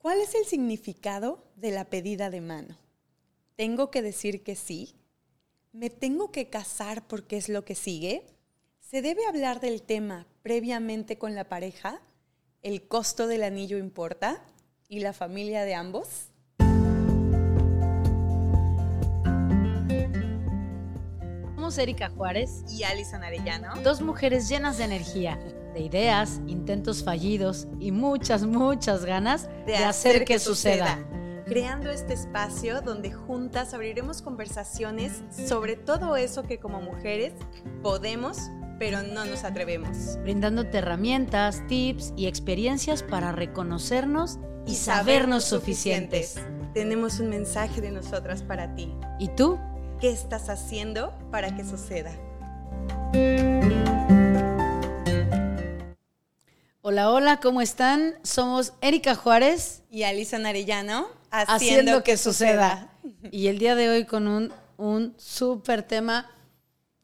¿Cuál es el significado de la pedida de mano? ¿Tengo que decir que sí? ¿Me tengo que casar porque es lo que sigue? ¿Se debe hablar del tema previamente con la pareja? ¿El costo del anillo importa? ¿Y la familia de ambos? Somos Erika Juárez y Alison Arellano. Dos mujeres llenas de energía, de ideas, intentos fallidos y muchas, muchas ganas de, hacer, que, suceda. Creando este espacio donde juntas abriremos conversaciones sobre todo eso que como mujeres podemos, pero no nos atrevemos. Brindándote herramientas, tips y experiencias para reconocernos y, sabernos suficientes. Tenemos un mensaje de nosotras para ti. ¿Y tú? ¿Qué estás haciendo para que suceda? Hola, hola, ¿cómo están? Somos Erika Juárez y Alison Arellano, haciendo, que, suceda. Y el día de hoy con un, un súper tema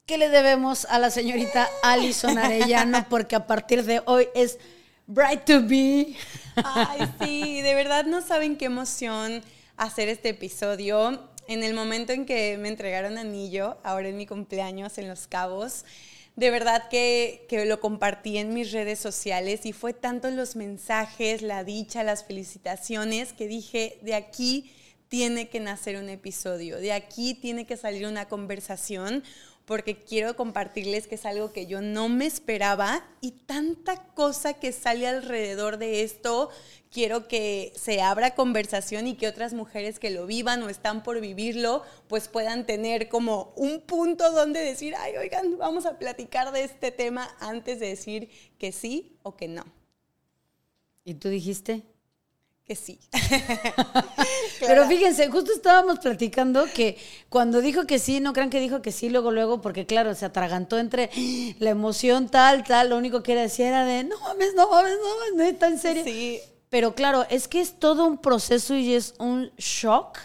que le debemos a la señorita Alison Arellano, porque a partir de hoy es Bright to Be. Ay, sí, de verdad no saben qué emoción hacer este episodio en el momento en que me entregaron anillo, ahora en mi cumpleaños en Los Cabos, de verdad que, que, lo compartí en mis redes sociales y fue tanto los mensajes, la dicha, las felicitaciones, que dije, de aquí tiene que nacer un episodio, de aquí tiene que salir una conversación, porque quiero compartirles que es algo que yo no me esperaba y tanta cosa que sale alrededor de esto. Quiero que se abra conversación y que otras mujeres que lo vivan o están por vivirlo, pues puedan tener como un punto donde decir, ay, oigan, vamos a platicar de este tema antes de decir que sí o que no. ¿Y tú dijiste? Que sí. Pero fíjense, justo estábamos platicando que cuando dijo que sí, no crean que dijo que sí luego, luego, porque claro, se atragantó entre la emoción tal, tal, lo único que era decir era de, no mames, no mames, no mames, neta, en serio. Sí. Pero claro, es que es todo un proceso y es un shock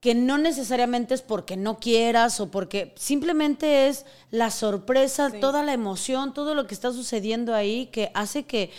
que no necesariamente es porque no quieras o porque simplemente es la sorpresa, toda la emoción, todo lo que está sucediendo ahí que hace que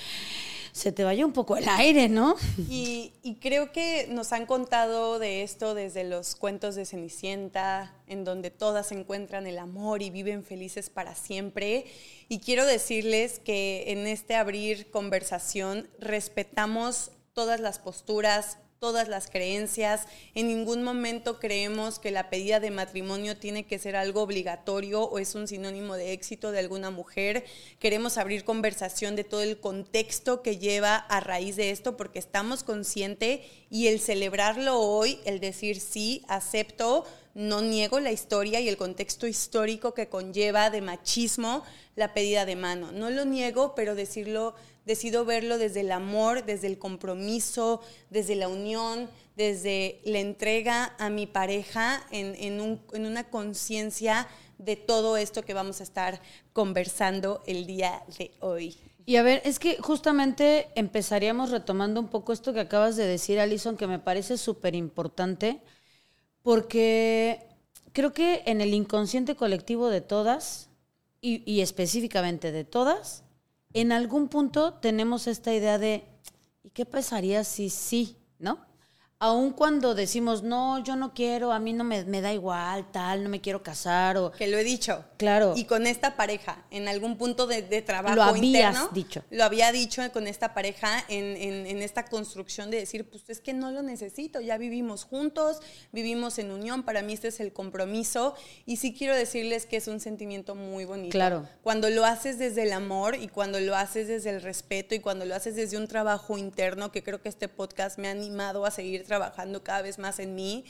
se te vaya un poco el aire, ¿no? Y, creo que nos han contado de esto desde los cuentos de Cenicienta, en donde todas encuentran el amor y viven felices para siempre. Y quiero decirles que en este abrir conversación respetamos todas las posturas, todas las creencias. En ningún momento creemos que la pedida de matrimonio tiene que ser algo obligatorio o es un sinónimo de éxito de alguna mujer. Queremos abrir conversación de todo el contexto que lleva a raíz de esto porque estamos conscientes y el celebrarlo hoy, el decir sí, acepto, no niego la historia y el contexto histórico que conlleva de machismo la pedida de mano. No lo niego, pero decirlo decido verlo desde el amor, desde el compromiso, desde la unión, desde la entrega a mi pareja en, una conciencia de todo esto que vamos a estar conversando el día de hoy. Y a ver, es que justamente empezaríamos retomando un poco esto que acabas de decir, Alison, que me parece súper importante, porque creo que en el inconsciente colectivo de todas, y específicamente de todas, en algún punto tenemos esta idea de, ¿y qué pasaría si sí? ¿No? Aun cuando decimos, no, yo no quiero, a mí no me, da igual, tal, no me quiero casar o... Que lo he dicho. Claro. Y con esta pareja, en algún punto de, trabajo lo habías interno, dicho. Lo había dicho con esta pareja en, en, esta construcción de decir, pues es que no lo necesito, ya vivimos juntos, vivimos en unión, para mí este es el compromiso y sí quiero decirles que es un sentimiento muy bonito. Claro. Cuando lo haces desde el amor y cuando lo haces desde el respeto y cuando lo haces desde un trabajo interno, que creo que este podcast me ha animado a seguir trabajando cada vez más en mí,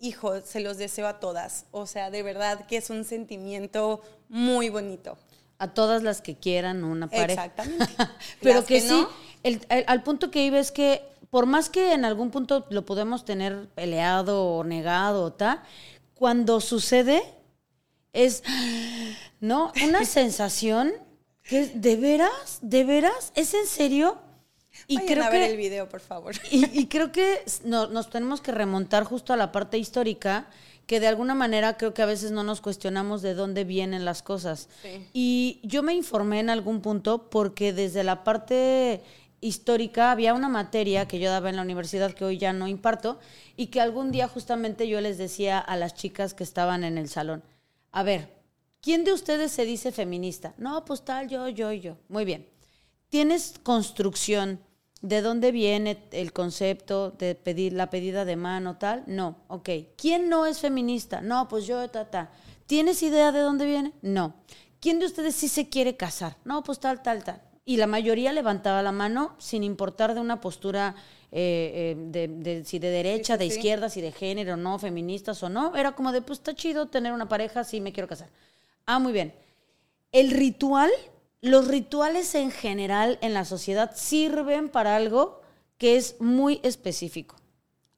hijo, se los deseo a todas. O sea, de verdad que es un sentimiento muy bonito. A todas las que quieran una pareja. Exactamente. Pero que, sí, al punto que iba es que por más que en algún punto lo podemos tener peleado o negado o tal, cuando sucede es, ¿no? Una sensación que de veras, de veras, ¿es en serio? Y creo a ver el video, por favor. Y, creo que nos tenemos que remontar justo a la parte histórica, que de alguna manera creo que a veces no nos cuestionamos de dónde vienen las cosas. Y yo me informé en algún punto porque desde la parte histórica, había una materia que yo daba en la universidad que hoy ya no imparto y que algún día justamente yo les decía a las chicas que estaban en el salón, a ver, ¿quién de ustedes se dice feminista? No, pues tal, yo, yo yo. Muy bien. ¿Tienes construcción? ¿De dónde viene el concepto de pedir la pedida de mano tal? No, ok. ¿Quién no es feminista? No, pues yo, ta, ta. ¿Tienes idea de dónde viene? No. ¿Quién de ustedes sí se quiere casar? No, pues tal, tal, tal. Y la mayoría levantaba la mano sin importar de una postura eh, eh, de, si de derecha, de izquierda, si de género, no, feministas o no. Era como de, pues está chido tener una pareja, sí me quiero casar. Ah, muy bien. El ritual los rituales en general en la sociedad sirven para algo que es muy específico.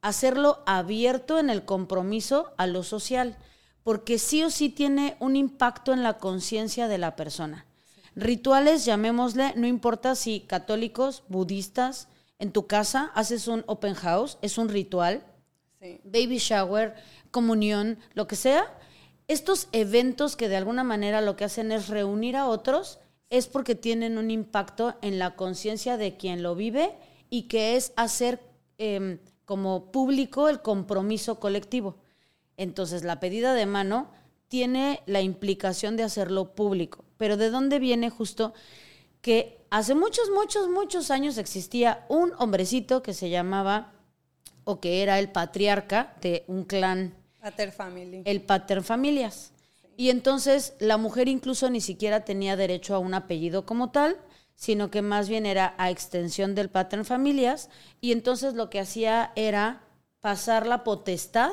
Hacerlo abierto en el compromiso a lo social, porque sí o sí tiene un impacto en la conciencia de la persona. Rituales, llamémosle, no importa si católicos, budistas, en tu casa haces un open house, es un ritual, baby shower, comunión, lo que sea. Estos eventos que de alguna manera lo que hacen es reunir a otros, es porque tienen un impacto en la conciencia de quien lo vive y que es hacer em, como público el compromiso colectivo. Entonces, la pedida de mano tiene la implicación de hacerlo público. Pero ¿de dónde viene justo que hace muchos, muchos, muchos años existía un hombrecito que se llamaba o que era el patriarca de un clan. Pater Family. El Pater Familias. Y entonces la mujer incluso ni siquiera tenía derecho a un apellido como tal, sino que más bien era a extensión del patrón familias, y entonces lo que hacía era pasar la potestad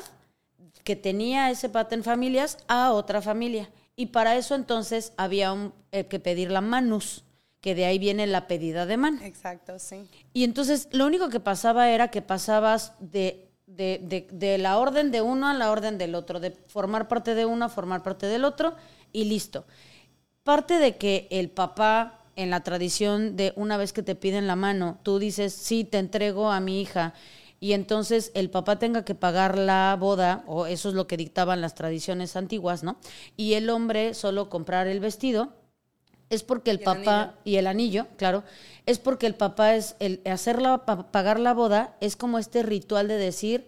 que tenía ese patrón familias a otra familia. Y para eso entonces había eh, que pedir la manus, que de ahí viene la pedida de mano. Exacto, sí. Y entonces lo único que pasaba era que pasabas de de, de, la orden de uno a la orden del otro, de formar parte de uno a formar parte del otro y listo. Parte de que el papá, en la tradición de una vez que te piden la mano, tú dices, sí, te entrego a mi hija, y entonces el papá tenga que pagar la boda, o eso es lo que dictaban las tradiciones antiguas, ¿no? Y el hombre solo comprar el vestido, es porque el, papá y el anillo, claro, es porque el papá es el hacerla pagar la boda es como este ritual de decir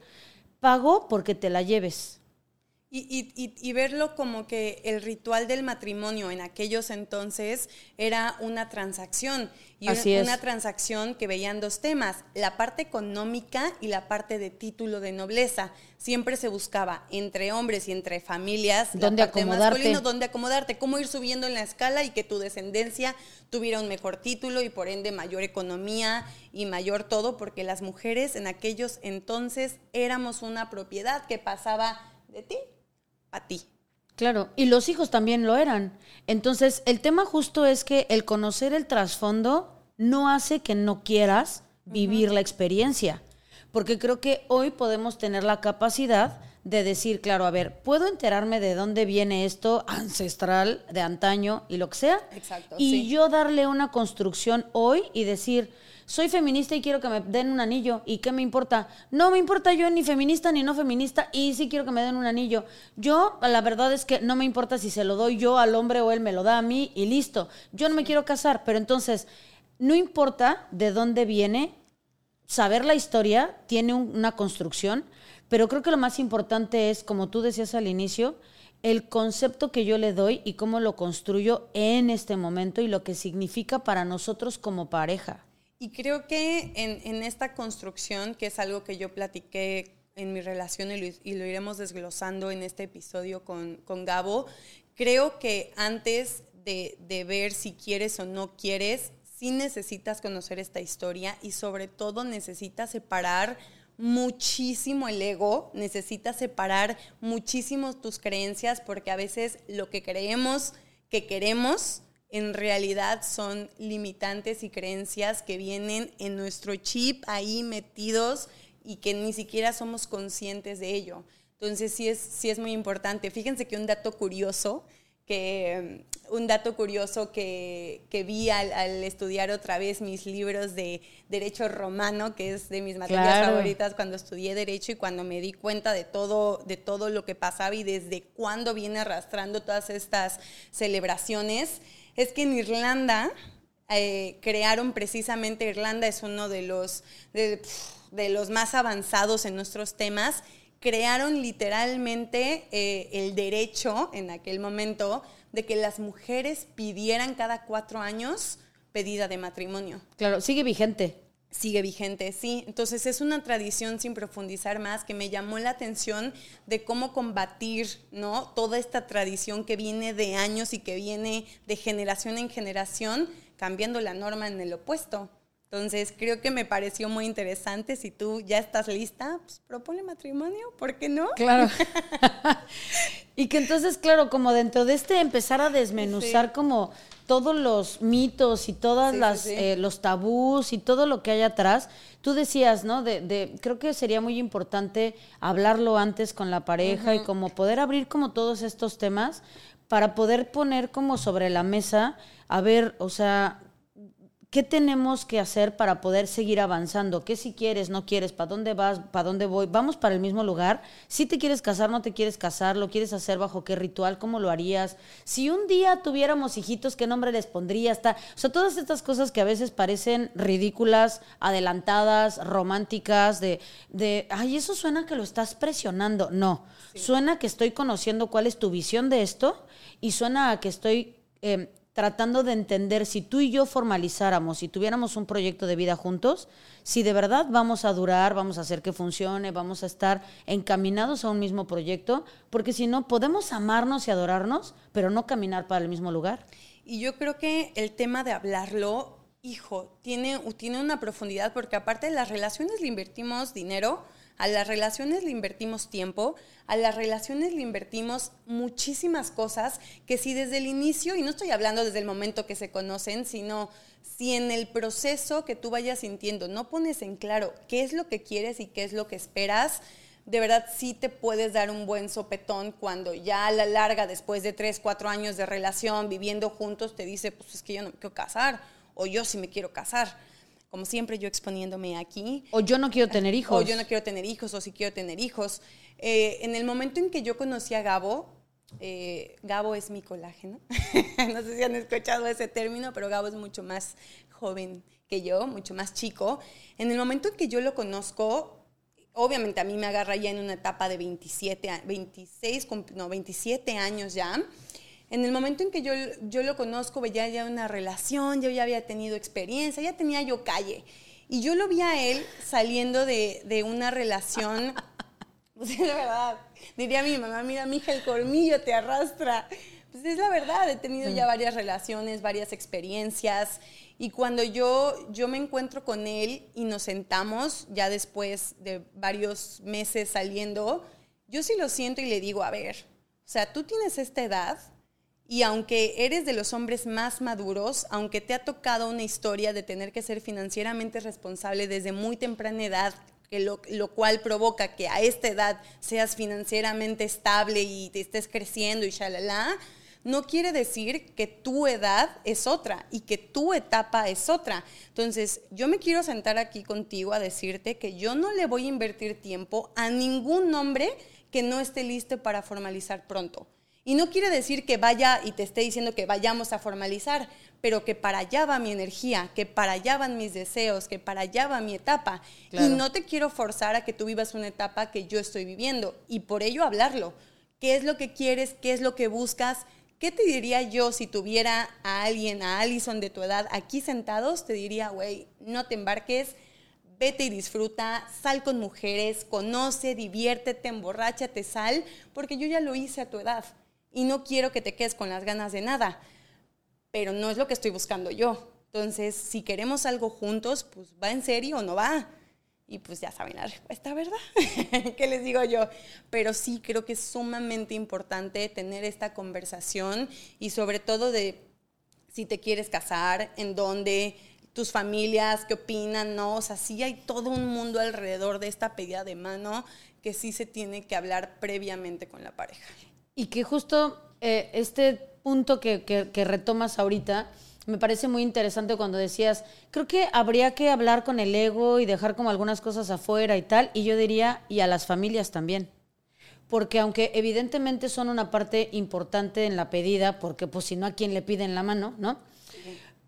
pago porque te la lleves. Y, verlo como que el ritual del matrimonio en aquellos entonces era una transacción. Y una, transacción que veían dos temas, la parte económica y la parte de título de nobleza. Siempre se buscaba entre hombres y entre familias ¿Dónde acomodarte? dónde acomodarte, cómo ir subiendo en la escala y que tu descendencia tuviera un mejor título y por ende mayor economía y mayor todo, porque las mujeres en aquellos entonces éramos una propiedad que pasaba de ti a ti. Claro, y los hijos también lo eran. Entonces, el tema justo es que el conocer el trasfondo no hace que no quieras vivir la experiencia, porque creo que hoy podemos tener la capacidad de decir, claro, a ver, puedo enterarme de dónde viene esto ancestral, de antaño y lo que sea, Exacto, y yo darle una construcción hoy y decir, soy feminista y quiero que me den un anillo. ¿Y qué me importa? No me importa yo ni feminista ni no feminista y sí quiero que me den un anillo. Yo, la verdad es que no me importa si se lo doy yo al hombre o él me lo da a mí y listo. Yo no me quiero casar, pero entonces, no importa de dónde viene, saber la historia tiene una construcción, pero creo que lo más importante es, como tú decías al inicio, el concepto que yo le doy y cómo lo construyo en este momento y lo que significa para nosotros como pareja. Y creo que en, esta construcción, que es algo que yo platiqué en mi relación y lo, iremos desglosando en este episodio con, Gabo, creo que antes de, de, ver si quieres o no quieres, sí necesitas conocer esta historia y sobre todo necesitas separar muchísimo el ego, necesitas separar muchísimo tus creencias porque a veces lo que creemos que queremos en realidad son limitantes y creencias que vienen en nuestro chip ahí metidos y que ni siquiera somos conscientes de ello. Entonces sí es, sí es muy importante. Fíjense que un dato curioso, que un dato curioso que, vi al, estudiar otra vez mis libros de Derecho Romano, que es de mis materias favoritas cuando estudié Derecho y cuando me di cuenta de todo, de todo lo que pasaba y desde cuándo viene arrastrando todas estas celebraciones es que en Irlanda eh, crearon precisamente, Irlanda es uno de los, de, los más avanzados en nuestros temas, crearon literalmente eh, el derecho en aquel momento de que las mujeres pidieran cada cuatro años pedida de matrimonio. Claro, sigue vigente. Sigue vigente, sí. Entonces es una tradición sin profundizar más que me llamó la atención de cómo combatir, ¿no? Toda esta tradición que viene de años y que viene de generación en generación cambiando la norma en el opuesto. Entonces, creo que me pareció muy interesante. Si tú ya estás lista, pues propone matrimonio, ¿por qué no? Claro. y que entonces, claro, como dentro de este empezar a desmenuzar como todos los mitos y todas las eh, los tabús y todo lo que hay atrás, tú decías, ¿no? De, creo que sería muy importante hablarlo antes con la pareja y como poder abrir como todos estos temas para poder poner como sobre la mesa a ver, o sea, ¿qué tenemos que hacer para poder seguir avanzando? ¿Qué si quieres, no quieres? ¿Para dónde vas? ¿Para dónde voy? ¿Vamos para el mismo lugar? Si te quieres casar, no te quieres casar, ¿lo quieres hacer bajo qué ritual? ¿Cómo lo harías? Si un día tuviéramos hijitos, ¿qué nombre les pondrías? O sea, todas estas cosas que a veces parecen ridículas, adelantadas, románticas, de, de ay, eso suena que lo estás presionando. No, suena que estoy conociendo cuál es tu visión de esto y suena a que estoy... Eh, tratando de entender si tú y yo formalizáramos, si tuviéramos un proyecto de vida juntos, si de verdad vamos a durar, vamos a hacer que funcione, vamos a estar encaminados a un mismo proyecto, porque si no, podemos amarnos y adorarnos, pero no caminar para el mismo lugar. Y yo creo que el tema de hablarlo, hijo, tiene, tiene una profundidad, porque aparte de las relaciones le invertimos dinero, a las relaciones le invertimos tiempo, a las relaciones le invertimos muchísimas cosas que si desde el inicio, y no estoy hablando desde el momento que se conocen, sino si en el proceso que tú vayas sintiendo no pones en claro qué es lo que quieres y qué es lo que esperas, de verdad sí te puedes dar un buen sopetón cuando ya a la larga, después de tres, cuatro años de relación, viviendo juntos, te dice, pues es que yo no me quiero casar, o yo sí me quiero casar como siempre yo exponiéndome aquí. O yo no quiero tener hijos. O yo no quiero tener hijos, o si quiero tener hijos. Eh, en el momento en que yo conocí a Gabo, eh, Gabo es mi colágeno. no sé si han escuchado ese término, pero Gabo es mucho más joven que yo, mucho más chico. En el momento en que yo lo conozco, obviamente a mí me agarra ya en una etapa de 27, 26, no, 27 años ya en el momento en que yo, yo lo conozco, veía ya una relación, yo ya había tenido experiencia, ya tenía yo calle. Y yo lo vi a él saliendo de, de una relación, pues es la verdad, diría mi mamá, mira, mija, el colmillo te arrastra. Pues es la verdad, he tenido ya varias relaciones, varias experiencias. Y cuando yo, yo me encuentro con él y nos sentamos, ya después de varios meses saliendo, yo sí lo siento y le digo, a ver, o sea, tú tienes esta edad, y aunque eres de los hombres más maduros, aunque te ha tocado una historia de tener que ser financieramente responsable desde muy temprana edad, que lo, cual provoca que a esta edad seas financieramente estable y te estés creciendo y shalala, no quiere decir que tu edad es otra y que tu etapa es otra. Entonces, yo me quiero sentar aquí contigo a decirte que yo no le voy a invertir tiempo a ningún hombre que no esté listo para formalizar pronto. Y no quiere decir que vaya y te esté diciendo que vayamos a formalizar, pero que para allá va mi energía, que para allá van mis deseos, que para allá va mi etapa. Y no te quiero forzar a que tú vivas una etapa que yo estoy viviendo y por ello hablarlo. ¿Qué es lo que quieres? ¿Qué es lo que buscas? ¿Qué te diría yo si tuviera a alguien, a Allison de tu edad aquí sentados? Te diría, güey, no te embarques, vete y disfruta, sal con mujeres, conoce, diviértete, emborráchate, sal, porque yo ya lo hice a tu edad y no quiero que te quedes con las ganas de nada, pero no es lo que estoy buscando yo. Entonces, si queremos algo juntos, pues va en serio o no va. Y pues ya saben la respuesta, ¿verdad? ¿Qué les digo yo? Pero sí creo que es sumamente importante tener esta conversación y sobre todo de si te quieres casar, en dónde, tus familias, qué opinan, ¿no? O sea, sí hay todo un mundo alrededor de esta pedida de mano que sí se tiene que hablar previamente con la pareja. Y que justo eh, este punto que, que, retomas ahorita me parece muy interesante cuando decías, creo que habría que hablar con el ego y dejar como algunas cosas afuera y tal, y yo diría, y a las familias también. Porque aunque evidentemente son una parte importante en la pedida, porque pues si no, ¿a quién le piden la mano, no?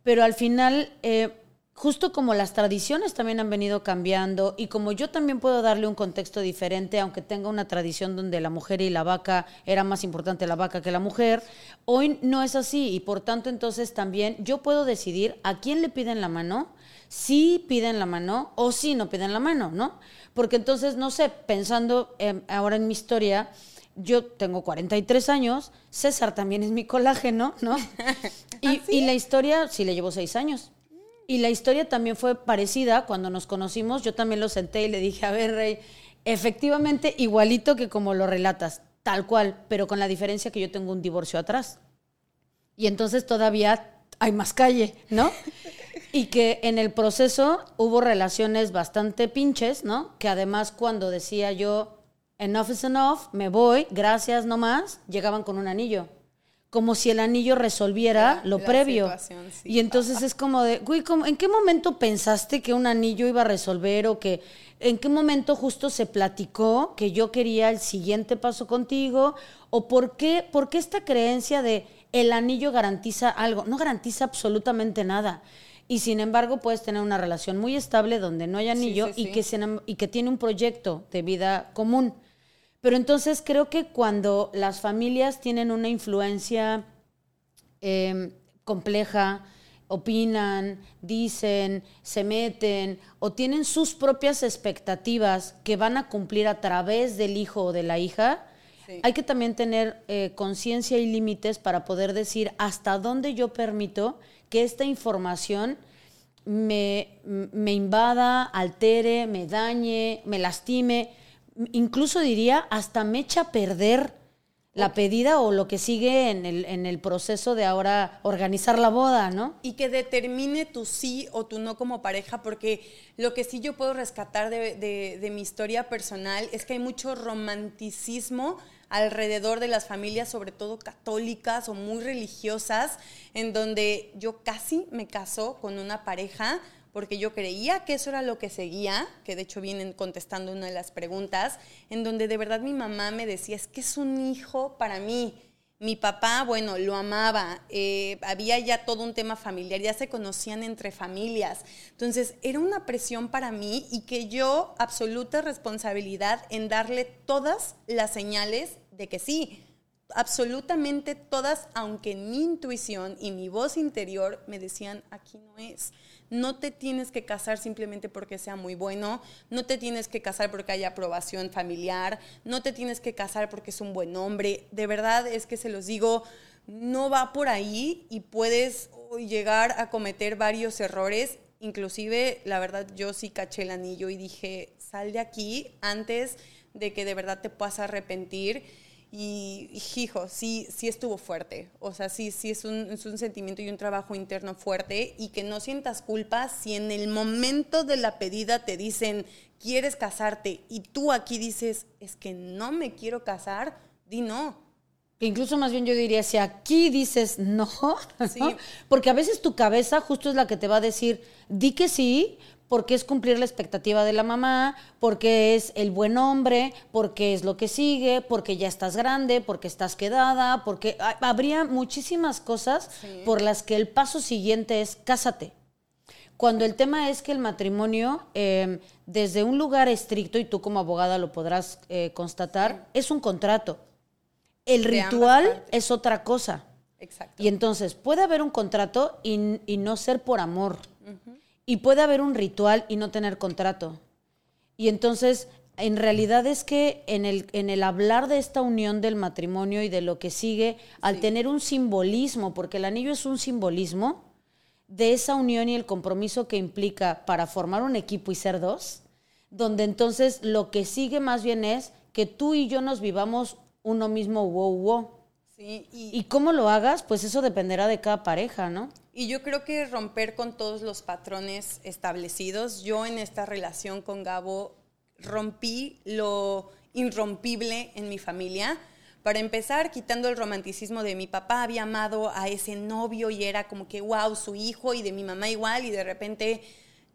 pero al final, eh, justo como las tradiciones también han venido cambiando y como yo también puedo darle un contexto diferente, aunque tenga una tradición donde la mujer y la vaca era más importante la vaca que la mujer, hoy no es así y por tanto entonces también yo puedo decidir a quién le piden la mano, si piden la mano o si no piden la mano, ¿no? Porque entonces, no sé, pensando ahora en mi historia, yo tengo 43 años, César también es mi colágeno, ¿no? Y, ¿Ah, y la historia, sí, le llevo seis años. Y la historia también fue parecida cuando nos conocimos. Yo también lo senté y le dije, a ver, Rey, efectivamente igualito que como lo relatas, tal cual, pero con la diferencia que yo tengo un divorcio atrás. Y entonces todavía hay más calle, ¿no? Y que en el proceso hubo relaciones bastante pinches, ¿no? Que además cuando decía yo, enough is enough, me voy, gracias nomás, llegaban con un anillo como si el anillo resolviera lo previo. y entonces es como de, güey, ¿en qué momento pensaste que un anillo iba a resolver o que en qué momento justo se platicó que yo quería el siguiente paso contigo o por qué, por qué esta creencia de el anillo garantiza algo? No garantiza absolutamente nada. Y sin embargo puedes tener una relación muy estable donde no hay anillo y, que y que tiene un proyecto de vida común. Pero entonces creo que cuando las familias tienen una influencia em, compleja, opinan, dicen, se meten o tienen sus propias expectativas que van a cumplir a través del hijo o de la hija, hay que también tener eh, conciencia y límites para poder decir hasta dónde yo permito que esta información me, me invada, altere, me dañe, me lastime incluso diría, hasta me echa a perder la pedida o lo que sigue en el, en el proceso de ahora organizar la boda, ¿no? Y que determine tu sí o tu no como pareja, porque lo que sí yo puedo rescatar de, de mi historia personal es que hay mucho romanticismo alrededor de las familias, sobre todo católicas o muy religiosas, en donde yo casi me caso con una pareja porque yo creía que eso era lo que seguía, que de hecho vienen contestando una de las preguntas, en donde de verdad mi mamá me decía, es que es un hijo para mí. Mi papá, bueno, lo amaba, eh, había ya todo un tema familiar, ya se conocían entre familias. Entonces, era una presión para mí y que yo, absoluta responsabilidad en darle todas las señales de que sí, absolutamente todas, aunque mi intuición y mi voz interior me decían, aquí no es. No te tienes que casar simplemente porque sea muy bueno, no te tienes que casar porque haya aprobación familiar, no te tienes que casar porque es un buen hombre. De verdad es que se los digo, no va por ahí y puedes llegar a cometer varios errores. Inclusive, la verdad, yo sí caché el anillo y dije, sal de aquí antes de que de verdad te puedas arrepentir y, hijo, sí, sí estuvo fuerte. O sea, sí, sí es un, es un sentimiento y un trabajo interno fuerte y que no sientas culpa si en el momento de la pedida te dicen, quieres casarte y tú aquí dices, es que no me quiero casar, di no. Incluso más bien yo diría, si aquí dices no, porque a veces tu cabeza justo es la que te va a decir, di que sí, porque es cumplir la expectativa de la mamá, porque es el buen hombre, porque es lo que sigue, porque ya estás grande, porque estás quedada, porque habría muchísimas cosas por las que el paso siguiente es cásate. Cuando el tema es que el matrimonio, em, desde un lugar estricto, y tú como abogada lo podrás eh, constatar, es un contrato. El ritual es otra cosa. Exacto. Y entonces puede haber un contrato y, no ser por amor. Y puede haber un ritual y no tener contrato. Y entonces, en realidad es que en el, en el hablar de esta unión del matrimonio y de lo que sigue, al tener un simbolismo, porque el anillo es un simbolismo de esa unión y el compromiso que implica para formar un equipo y ser dos, donde entonces lo que sigue más bien es que tú y yo nos vivamos uno mismo wow wow. Sí, y, y cómo lo hagas, pues eso dependerá de cada pareja, ¿no? Y yo creo que romper con todos los patrones establecidos. Yo en esta relación con Gabo rompí lo irrompible en mi familia. Para empezar, quitando el romanticismo de mi papá, había amado a ese novio y era como que, wow, su hijo y de mi mamá igual y de repente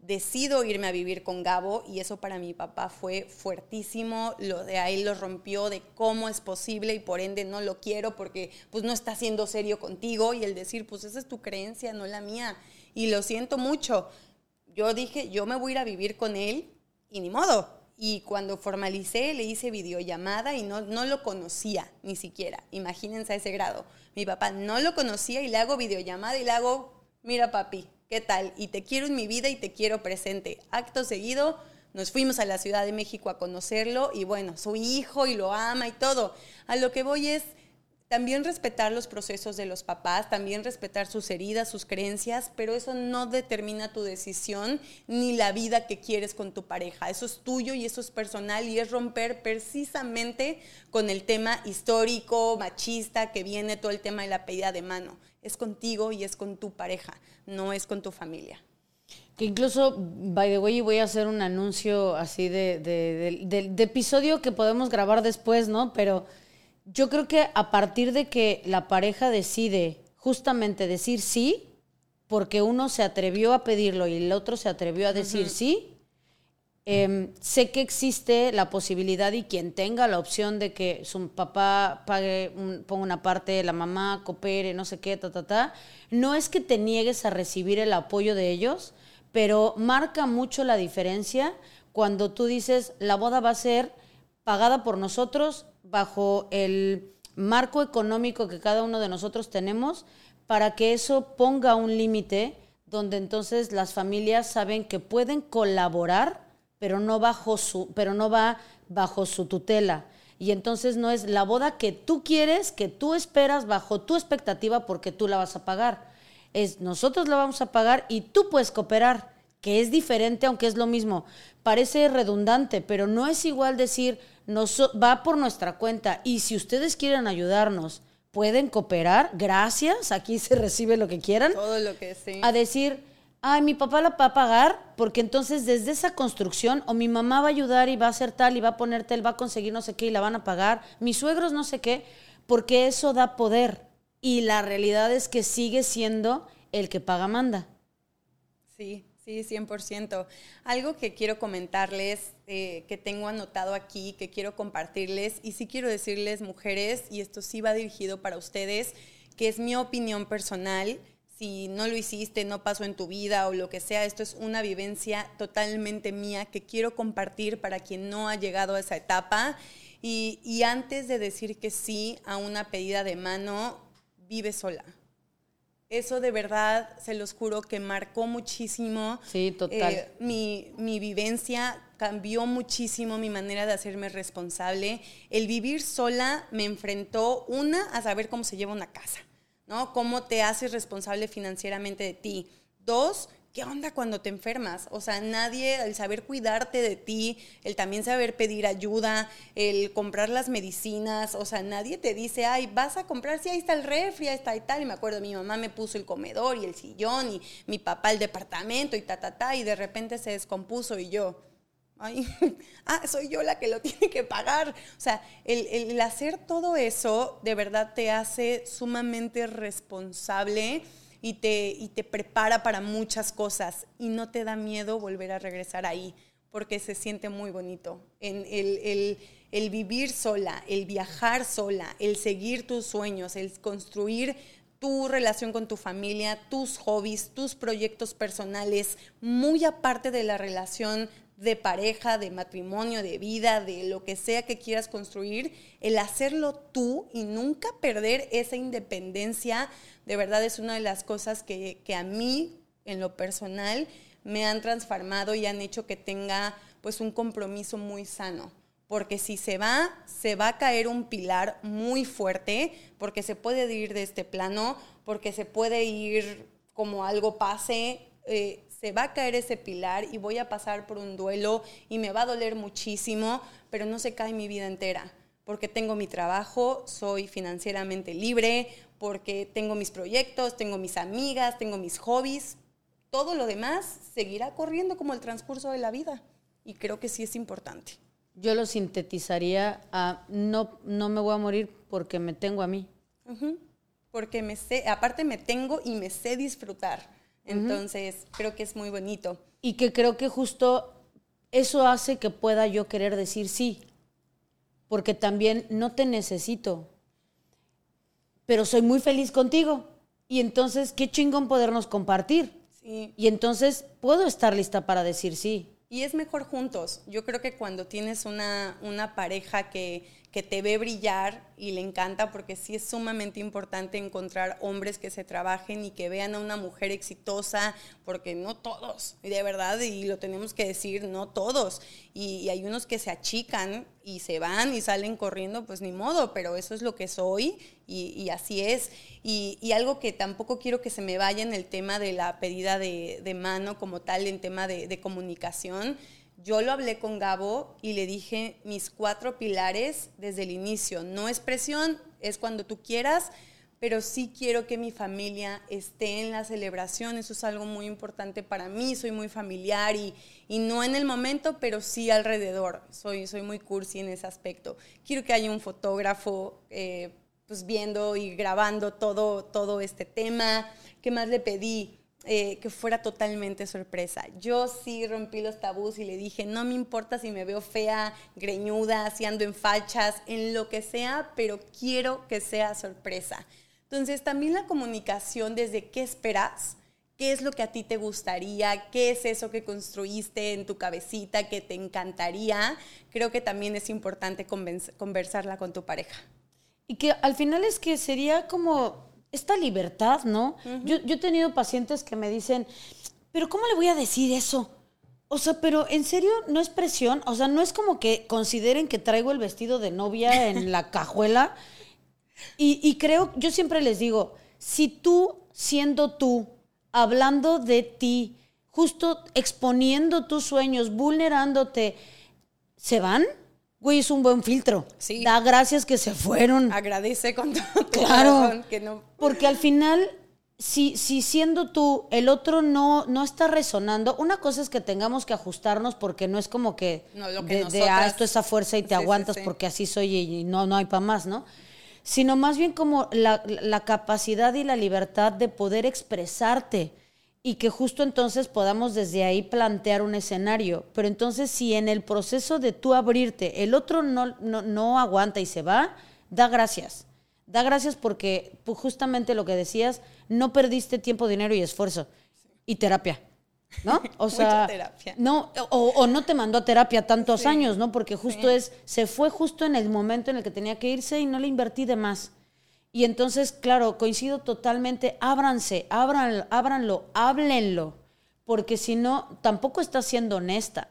decido irme a vivir con Gabo y eso para mi papá fue fuertísimo, lo de ahí lo rompió de cómo es posible y por ende no lo quiero porque pues no está siendo serio contigo y el decir pues esa es tu creencia, no la mía. Y lo siento mucho. Yo dije, yo me voy a ir a vivir con él y ni modo. Y cuando formalicé, le hice videollamada y no, no lo conocía ni siquiera. Imagínense a ese grado. Mi papá no lo conocía y le hago videollamada y le hago, mira papi, ¿qué tal? Y te quiero en mi vida y te quiero presente. Acto seguido, nos fuimos a la Ciudad de México a conocerlo y bueno, su hijo y lo ama y todo. A lo que voy es también respetar los procesos de los papás, también respetar sus heridas, sus creencias, pero eso no determina tu decisión ni la vida que quieres con tu pareja. Eso es tuyo y eso es personal y es romper precisamente con el tema histórico, machista, que viene todo el tema de la pedida de mano. Es contigo y es con tu pareja, no es con tu familia. Que incluso, by the way, voy a hacer un anuncio así de, de episodio que podemos grabar después, ¿no? Pero yo creo que a partir de que la pareja decide justamente decir sí, porque uno se atrevió a pedirlo y el otro se atrevió a decir sí, em, sé que existe la posibilidad y quien tenga la opción de que su papá pague, ponga una parte, la mamá coopere, no sé qué, ta, ta, ta, no es que te niegues a recibir el apoyo de ellos, pero marca mucho la diferencia cuando tú dices, la boda va a ser pagada por nosotros bajo el marco económico que cada uno de nosotros tenemos para que eso ponga un límite donde entonces las familias saben que pueden colaborar, pero no bajo su, pero no va bajo su tutela. Y entonces no es la boda que tú quieres, que tú esperas bajo tu expectativa porque tú la vas a pagar. Es nosotros la vamos a pagar y tú puedes cooperar, que es diferente aunque es lo mismo. Parece redundante, pero no es igual decir, nos, va por nuestra cuenta y si ustedes quieren ayudarnos, pueden cooperar, gracias, aquí se recibe lo que quieran. Todo lo que sí. A decir, ay, mi papá la va a pagar, porque entonces desde esa construcción, o mi mamá va a ayudar y va a hacer tal, y va a poner tal, va a conseguir no sé qué, y la van a pagar, mis suegros no sé qué, porque eso da poder. Y la realidad es que sigue siendo el que paga manda. Sí, Sí, 100%. Algo que quiero comentarles, eh, que tengo anotado aquí, que quiero compartirles, y sí quiero decirles, mujeres, y esto sí va dirigido para ustedes, que es mi opinión personal. Si no lo hiciste, no pasó en tu vida o lo que sea, esto es una vivencia totalmente mía que quiero compartir para quien no ha llegado a esa etapa. Y, y antes de decir que sí a una pedida de mano, vive sola eso de verdad, se los juro, que marcó muchísimo. Sí, total. Eh, mi, mi, vivencia cambió muchísimo mi manera de hacerme responsable. El vivir sola me enfrentó, una, a saber cómo se lleva una casa, ¿no? Cómo te haces responsable financieramente de ti. Dos, ¿qué onda cuando te enfermas? O sea, nadie, el saber cuidarte de ti, el también saber pedir ayuda, el comprar las medicinas, o sea, nadie te dice, ay, vas a comprar, si ahí está el refri, ahí está y tal. Y me acuerdo, mi mamá me puso el comedor y el sillón y mi papá el departamento y ta, ta, ta, y de repente se descompuso y yo, ay, ah, soy yo la que lo tiene que pagar. O sea, el, el hacer todo eso de verdad te hace sumamente responsable y te, y te prepara para muchas cosas y no te da miedo volver a regresar ahí porque se siente muy bonito. En el, el, el vivir sola, el viajar sola, el seguir tus sueños, el construir tu relación con tu familia, tus hobbies, tus proyectos personales, muy aparte de la relación de pareja, de matrimonio, de vida, de lo que sea que quieras construir, el hacerlo tú y nunca perder esa independencia, de verdad es una de las cosas que, a mí, en lo personal, me han transformado y han hecho que tenga pues un compromiso muy sano. Porque si se va, se va a caer un pilar muy fuerte, porque se puede ir de este plano, porque se puede ir como algo pase, eh, se va a caer ese pilar y voy a pasar por un duelo y me va a doler muchísimo, pero no se cae mi vida entera, porque tengo mi trabajo, soy financieramente libre, porque tengo mis proyectos, tengo mis amigas, tengo mis hobbies, todo lo demás seguirá corriendo como el transcurso de la vida y creo que sí es importante. Yo lo sintetizaría a no, no me voy a morir porque me tengo a mí. Porque me sé, aparte me tengo y me sé disfrutar entonces, creo que es muy bonito. Y que creo que justo eso hace que pueda yo querer decir sí, porque también no te necesito, pero soy muy feliz contigo. Y entonces, qué chingón podernos compartir. Y entonces puedo estar lista para decir sí. Y es mejor juntos. Yo creo que cuando tienes una, una pareja que, que te ve brillar y le encanta porque sí es sumamente importante encontrar hombres que se trabajen y que vean a una mujer exitosa, porque no todos, y de verdad, y lo tenemos que decir, no todos. Y, hay unos que se achican y se van y salen corriendo, pues ni modo, pero eso es lo que soy y, así es. Y, algo que tampoco quiero que se me vaya en el tema de la pedida de, mano como tal, en tema de, comunicación yo lo hablé con Gabo y le dije mis cuatro pilares desde el inicio. No es presión, es cuando tú quieras, pero sí quiero que mi familia esté en la celebración. Eso es algo muy importante para mí. Soy muy familiar y, no en el momento, pero sí alrededor. Soy, soy muy cursi en ese aspecto. Quiero que haya un fotógrafo eh, pues viendo y grabando todo, todo este tema. ¿Qué más le pedí? Eh, que fuera totalmente sorpresa. Yo sí rompí los tabús y le dije, no me importa si me veo fea, greñuda, si ando en fachas, en lo que sea, pero quiero que sea sorpresa. Entonces también la comunicación desde qué esperas, qué es lo que a ti te gustaría, qué es eso que construiste en tu cabecita que te encantaría, creo que también es importante conversarla con tu pareja. Y que al final es que sería como esta libertad, ¿no? yo, he tenido pacientes que me dicen, pero ¿cómo le voy a decir eso? O sea, pero en serio, no es presión. O sea, no es como que consideren que traigo el vestido de novia en la cajuela. Y, y creo, yo siempre les digo, si tú, siendo tú, hablando de ti, justo exponiendo tus sueños, vulnerándote, ¿se van? Güey, es un buen filtro. Sí. Da gracias que se fueron. Agradece con todo claro, que no. Porque al final, si, si siendo tú, el otro no, no está resonando, una cosa es que tengamos que ajustarnos porque no es como que, no, lo que de, ah, esto es a fuerza y te aguantas porque así soy y no, no hay para más, ¿no? Sino más bien como la, la capacidad y la libertad de poder expresarte y que justo entonces podamos desde ahí plantear un escenario. Pero entonces si en el proceso de tú abrirte el otro no, no, aguanta y se va, da gracias. Da gracias porque pues, justamente lo que decías, no perdiste tiempo, dinero y esfuerzo. Y terapia. ¿No? O sea, terapia. no, o, no te mandó a terapia tantos años, ¿no? Porque justo es, se fue justo en el momento en el que tenía que irse y no le invertí de más. Y entonces, claro, coincido totalmente, ábranse, ábranlo, ábranlo, háblenlo, porque si no, tampoco estás siendo honesta.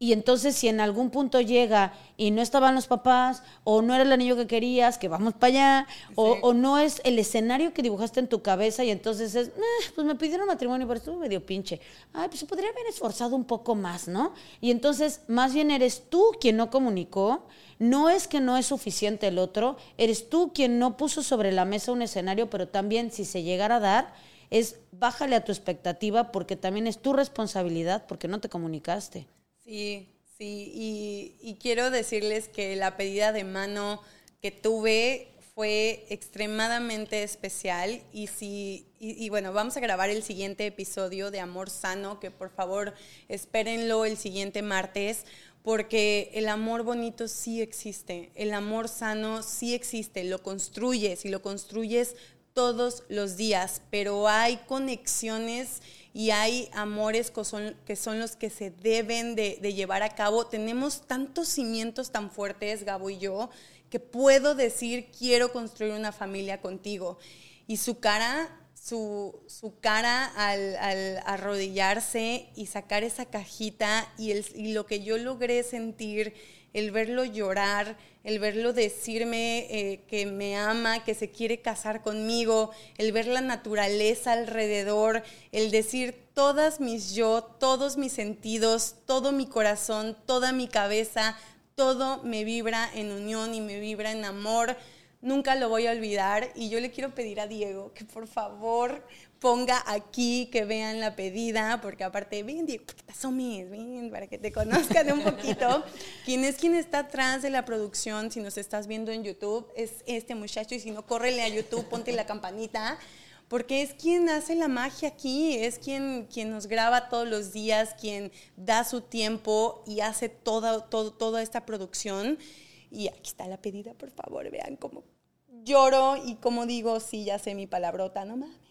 Y entonces si en algún punto llega y no estaban los papás, o no era el anillo que querías, que vamos para allá, o, no es el escenario que dibujaste en tu cabeza y entonces es, pues me pidieron matrimonio, pero estuvo medio pinche. Ay, pues se podría haber esforzado un poco más, ¿no? Y entonces más bien eres tú quien no comunicó, no es que no es suficiente el otro, eres tú quien no puso sobre la mesa un escenario, pero también si se llegara a dar, es bájale a tu expectativa porque también es tu responsabilidad porque no te comunicaste. Sí, sí, y, quiero decirles que la pedida de mano que tuve fue extremadamente especial y si y, bueno vamos a grabar el siguiente episodio de amor sano que por favor espérenlo el siguiente martes porque el amor bonito sí existe el amor sano sí existe lo construyes y lo construyes todos los días pero hay conexiones y hay amores que son, los que se deben de, llevar a cabo. Tenemos tantos cimientos tan fuertes, Gabo y yo, que puedo decir, quiero construir una familia contigo. Y su cara, su, cara al, al, arrodillarse y sacar esa cajita y lo que yo logré sentir, el verlo llorar, el verlo decirme eh, que me ama, que se quiere casar conmigo, el ver la naturaleza alrededor, el decir todas mis yo, todos mis sentidos, todo mi corazón, toda mi cabeza, todo me vibra en unión y me vibra en amor. Nunca lo voy a olvidar y yo le quiero pedir a Diego que por favor ponga aquí, que vean la pedida, porque aparte, ven, asomes, ven, para que te conozcan un poquito. ¿Quién es quien está atrás de la producción? Si nos estás viendo en YouTube, es este muchacho, y si no, córrele a YouTube, ponte la campanita, porque es quien hace la magia aquí, es quien, quien nos graba todos los días, quien da su tiempo y hace toda, todo, toda esta producción. Y aquí está la pedida, por favor, vean cómo lloro y cómo digo, sí, ya sé mi palabrota, no mames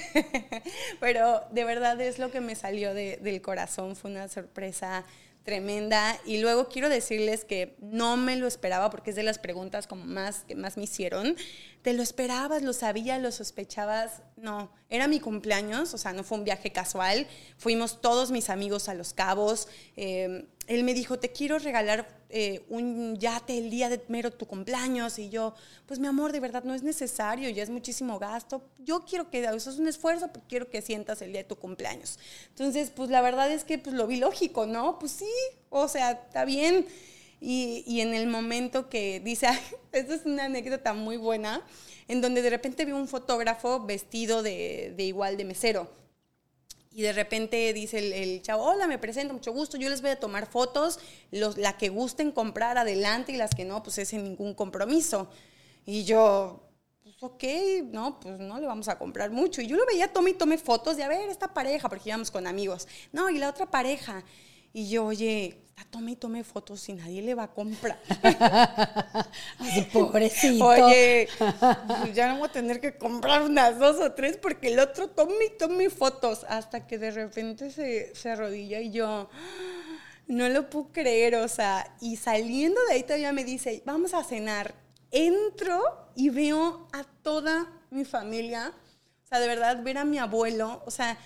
Pero de verdad es lo que me salió del corazón, fue una sorpresa tremenda. Y luego quiero decirles que no me lo esperaba porque es de las preguntas como más que más me hicieron. ¿Te lo esperabas? ¿Lo sabías? ¿Lo sospechabas? No, era mi cumpleaños, o sea, no fue un viaje casual. Fuimos todos mis amigos a Los Cabos. Eh, él me dijo, te quiero regalar eh, un yate el día de mero tu cumpleaños. Y yo, pues mi amor, de verdad no es necesario, ya es muchísimo gasto. Yo quiero que, eso es un esfuerzo, pero quiero que sientas el día de tu cumpleaños. Entonces, pues la verdad es que pues, lo vi lógico, ¿no? Pues sí, o sea, está bien. Y, y en el momento que dice, esto es una anécdota muy buena, en donde de repente vi un fotógrafo vestido de, de igual de mesero y de repente dice el, chavo, hola, me presento, mucho gusto, yo les voy a tomar fotos, los, la que gusten comprar adelante y las que no, pues es sin ningún compromiso. Y yo, pues ok, no, pues no le vamos a comprar mucho. Y yo lo veía, tome y tome fotos de, a ver, esta pareja, porque íbamos con amigos. No, y la otra pareja. Y yo, oye, tome y tome fotos y nadie le va a comprar. Ay, pobrecito. Oye, pues ya no voy a tener que comprar unas dos o tres porque el otro tome y tome fotos. Hasta que de repente se, se arrodilla y yo, no lo puedo creer, o sea, y saliendo de ahí todavía me dice, vamos a cenar. Entro y veo a toda mi familia, o sea, de verdad, ver a mi abuelo, o sea,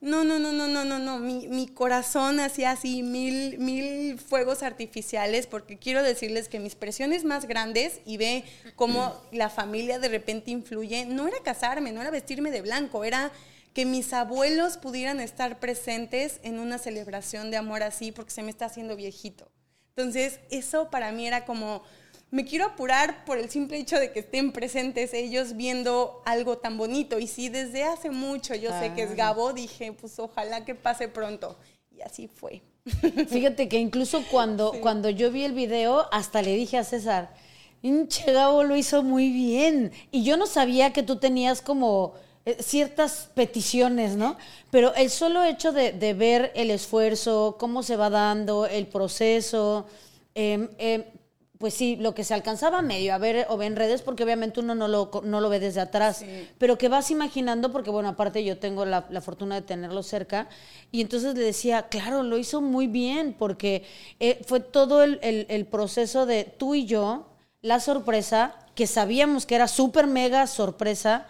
no, no, no, no, no, no, no. Mi, mi, corazón hacía así mil, mil fuegos artificiales porque quiero decirles que mis presiones más grandes y ve cómo la familia de repente influye, no era casarme, no era vestirme de blanco, era que mis abuelos pudieran estar presentes en una celebración de amor así porque se me está haciendo viejito. Entonces, eso para mí era como me quiero apurar por el simple hecho de que estén presentes ellos viendo algo tan bonito. Y si desde hace mucho yo sé que es Gabo, dije, pues ojalá que pase pronto. Y así fue. Fíjate que incluso cuando, cuando yo vi el video, hasta le dije a César, Gabo lo hizo muy bien. Y yo no sabía que tú tenías como eh, ciertas peticiones, ¿no? Pero el solo hecho de, ver el esfuerzo, cómo se va dando, el proceso, eh, pues sí, lo que se alcanzaba medio a ver o ve en redes, porque obviamente uno no lo, no lo ve desde atrás, pero que vas imaginando, porque bueno, aparte yo tengo la, fortuna de tenerlo cerca, y entonces le decía, claro, lo hizo muy bien, porque eh, fue todo el, el, proceso de tú y yo, la sorpresa, que sabíamos que era súper mega sorpresa,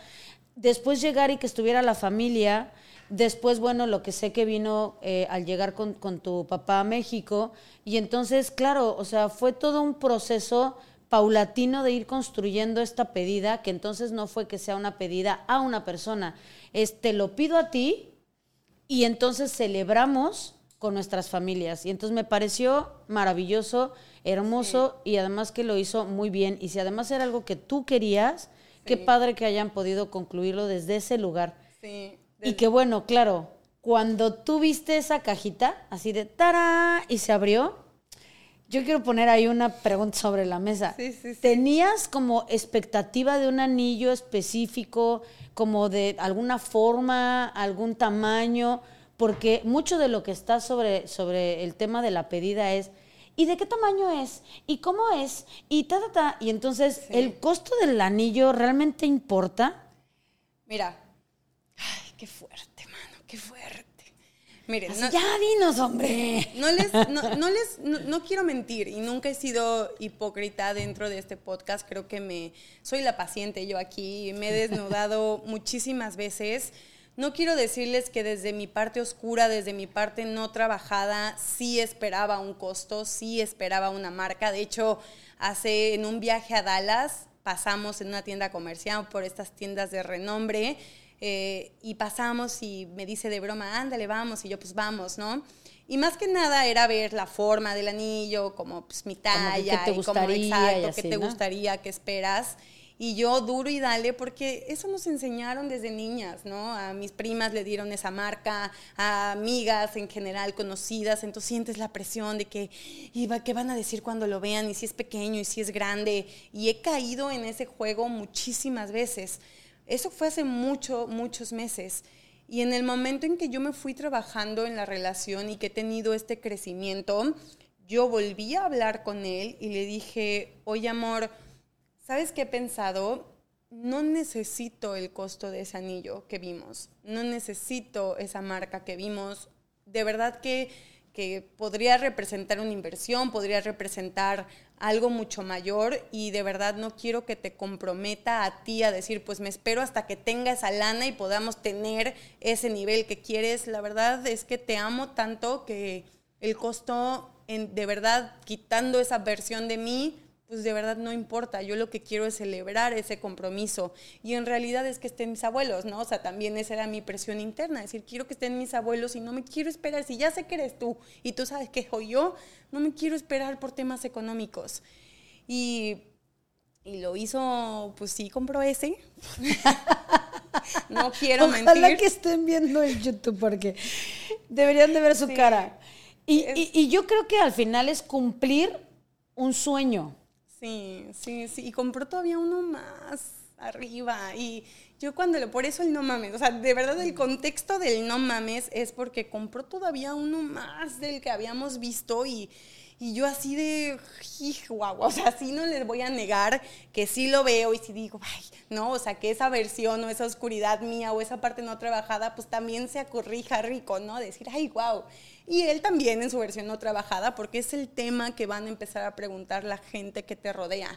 después llegar y que estuviera la familia, Después, bueno, lo que sé que vino eh, al llegar con, tu papá a México. Y entonces, claro, o sea, fue todo un proceso paulatino de ir construyendo esta pedida, que entonces no fue que sea una pedida a una persona, es te lo pido a ti y entonces celebramos con nuestras familias. Y entonces me pareció maravilloso, hermoso y además que lo hizo muy bien. Y si además era algo que tú querías, qué padre que hayan podido concluirlo desde ese lugar. Sí. Y que bueno, claro, cuando tú viste esa cajita, así de ¡tara! y se abrió, yo quiero poner ahí una pregunta sobre la mesa. Sí, sí, sí. ¿Tenías como expectativa de un anillo específico, como de alguna forma, algún tamaño? Porque mucho de lo que está sobre, sobre el tema de la pedida es, ¿y de qué tamaño es? ¿Y cómo es? Y ta, ta, ta. Y entonces, ¿el costo del anillo realmente importa? Mira, qué fuerte, mano, qué fuerte. Miren, no, ya dinos, hombre. No les, no, les, no, quiero mentir y nunca he sido hipócrita dentro de este podcast. Creo que me soy la paciente yo aquí. Me he desnudado muchísimas veces. No quiero decirles que desde mi parte oscura, desde mi parte no trabajada, sí esperaba un costo, sí esperaba una marca. De hecho, hace en un viaje a Dallas pasamos en una tienda comercial por estas tiendas de renombre eh, y pasamos y me dice de broma, ándale, vamos, y yo pues vamos, ¿no? Y más que nada era ver la forma del anillo, como pues mi talla, te gustaría, y exacto, qué te gustaría, qué esperas. Y yo duro y dale, porque eso nos enseñaron desde niñas, ¿no? A mis primas le dieron esa marca, a amigas en general conocidas, entonces sientes la presión de que, iba, ¿qué van a decir cuando lo vean? Y si es pequeño y si es grande. Y he caído en ese juego muchísimas veces. Eso fue hace mucho, muchos meses. Y en el momento en que yo me fui trabajando en la relación y que he tenido este crecimiento, yo volví a hablar con él y le dije, oye amor, ¿sabes qué he pensado? no necesito el costo de ese anillo que vimos, no necesito esa marca que vimos. De verdad que, que podría representar una inversión, podría representar algo mucho mayor y de verdad no quiero que te comprometa a ti a decir, pues me espero hasta que tenga esa lana y podamos tener ese nivel que quieres. La verdad es que te amo tanto que el costo, en, de verdad, quitando esa versión de mí, pues de verdad no importa, yo lo que quiero es celebrar ese compromiso. Y en realidad es que estén mis abuelos, ¿no? O sea, también esa era mi presión interna, es decir, quiero que estén mis abuelos y no me quiero esperar, si ya sé que eres tú y tú sabes que soy yo, no me quiero esperar por temas económicos. Y, y lo hizo, pues sí, compró ese. no quiero Ojalá mentir. que estén viendo el YouTube porque deberían de ver su Sí. cara. Y- y yo creo que al final es cumplir un sueño. Sí, sí, sí. Y compró todavía uno más arriba. Y yo cuando lo, por eso el no mames, o sea, de verdad el contexto del no mames es porque compró todavía uno más del que habíamos visto y, y yo así de, guau, o sea, sí no les voy a negar que sí lo veo y sí digo, ay, no, o sea, que esa versión o esa oscuridad mía o esa parte no trabajada, pues también se acorrija rico, ¿no? Decir, ay, wow. Y él también en su versión no trabajada, porque es el tema que van a empezar a preguntar la gente que te rodea.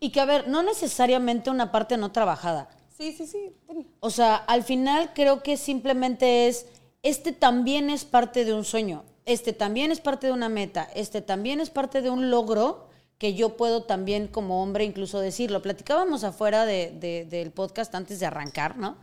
Y que, a ver, no necesariamente una parte no trabajada. Sí, sí, sí. O sea, al final creo que simplemente es, este también es parte de un sueño, este también es parte de una meta, este también es parte de un logro que yo puedo también como hombre incluso decirlo. Platicábamos afuera de- de- del podcast antes de arrancar, ¿no?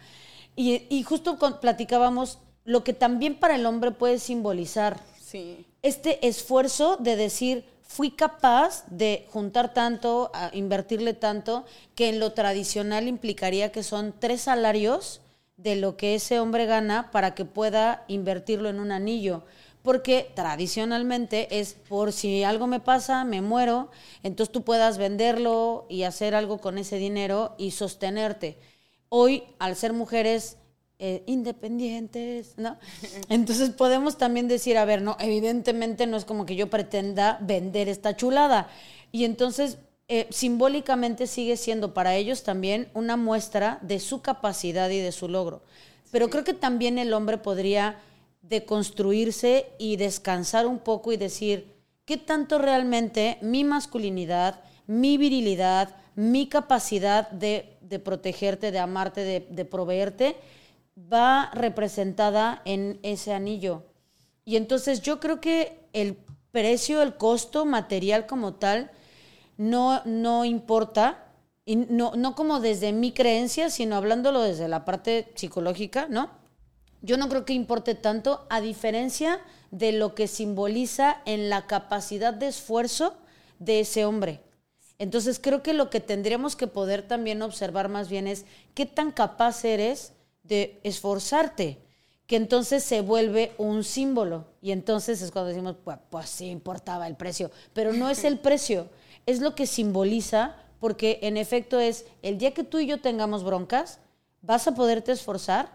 Y, y justo con- platicábamos lo que también para el hombre puede simbolizar Sí. este esfuerzo de decir, fui capaz de juntar tanto, a invertirle tanto, que en lo tradicional implicaría que son tres salarios de lo que ese hombre gana para que pueda invertirlo en un anillo. Porque tradicionalmente es por si algo me pasa, me muero, entonces tú puedas venderlo y hacer algo con ese dinero y sostenerte. Hoy, al ser mujeres eh, independientes, ¿no? Entonces podemos también decir, a ver, no, evidentemente no es como que yo pretenda vender esta chulada. Y entonces, eh, simbólicamente sigue siendo para ellos también una muestra de su capacidad y de su logro. Pero creo que también el hombre podría deconstruirse y descansar un poco y decir, ¿qué tanto realmente mi masculinidad, mi virilidad, mi capacidad de, de protegerte, de amarte, de, de proveerte, va representada en ese anillo? Y entonces yo creo que el precio, el costo material como tal, no, no importa, y no, no como desde mi creencia, sino hablándolo desde la parte psicológica, ¿no? Yo no creo que importe tanto, a diferencia de lo que simboliza en la capacidad de esfuerzo de ese hombre. Entonces creo que lo que tendríamos que poder también observar más bien es qué tan capaz eres de esforzarte, que entonces se vuelve un símbolo. Y entonces es cuando decimos, pues, pues sí importaba el precio, pero no es el precio, es lo que simboliza, porque en efecto es el día que tú y yo tengamos broncas, vas a poderte esforzar.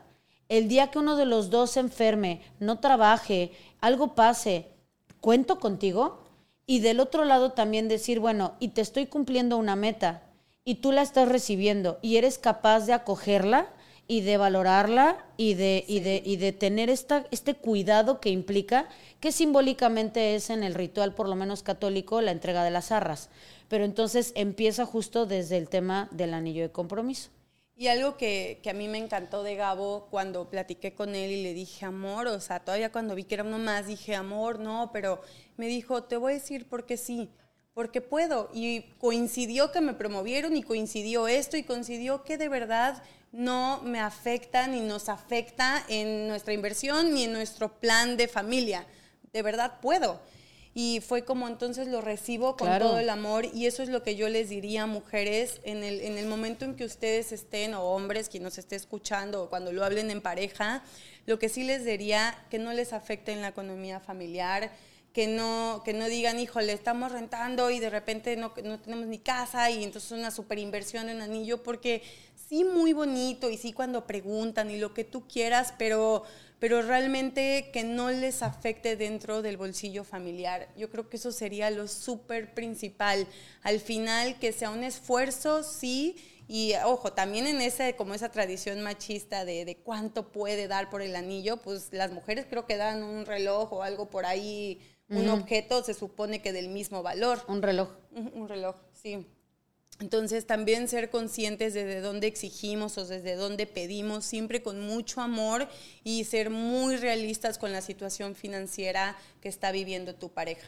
El día que uno de los dos se enferme, no trabaje, algo pase, cuento contigo. Y del otro lado también decir, bueno, y te estoy cumpliendo una meta y tú la estás recibiendo y eres capaz de acogerla y de valorarla y de, y de, y de tener esta, este cuidado que implica, que simbólicamente es en el ritual, por lo menos católico, la entrega de las arras. Pero entonces empieza justo desde el tema del anillo de compromiso. Y algo que, que a mí me encantó de Gabo cuando platiqué con él y le dije, amor, o sea, todavía cuando vi que era uno más, dije, amor, no, pero me dijo, te voy a decir por qué sí, porque puedo. Y coincidió que me promovieron y coincidió esto y coincidió que de verdad no me afecta ni nos afecta en nuestra inversión ni en nuestro plan de familia. De verdad puedo. Y fue como entonces lo recibo con Claro. todo el amor y eso es lo que yo les diría a mujeres en el, en el momento en que ustedes estén o hombres, quien nos esté escuchando o cuando lo hablen en pareja, lo que sí les diría que no les afecte en la economía familiar, que no, que no digan, híjole, estamos rentando y de repente no, no tenemos ni casa y entonces es una super inversión en anillo, porque sí muy bonito y sí cuando preguntan y lo que tú quieras, pero, pero realmente que no les afecte dentro del bolsillo familiar. Yo creo que eso sería lo súper principal. Al final, que sea un esfuerzo, sí, Y ojo, también en ese, como esa tradición machista de, de, cuánto puede dar por el anillo, pues las mujeres creo que dan un reloj o algo por ahí, un objeto, se supone que del mismo valor. Un reloj. Un reloj, sí. Entonces también ser conscientes de, de dónde exigimos o desde dónde pedimos, siempre con mucho amor y ser muy realistas con la situación financiera que está viviendo tu pareja.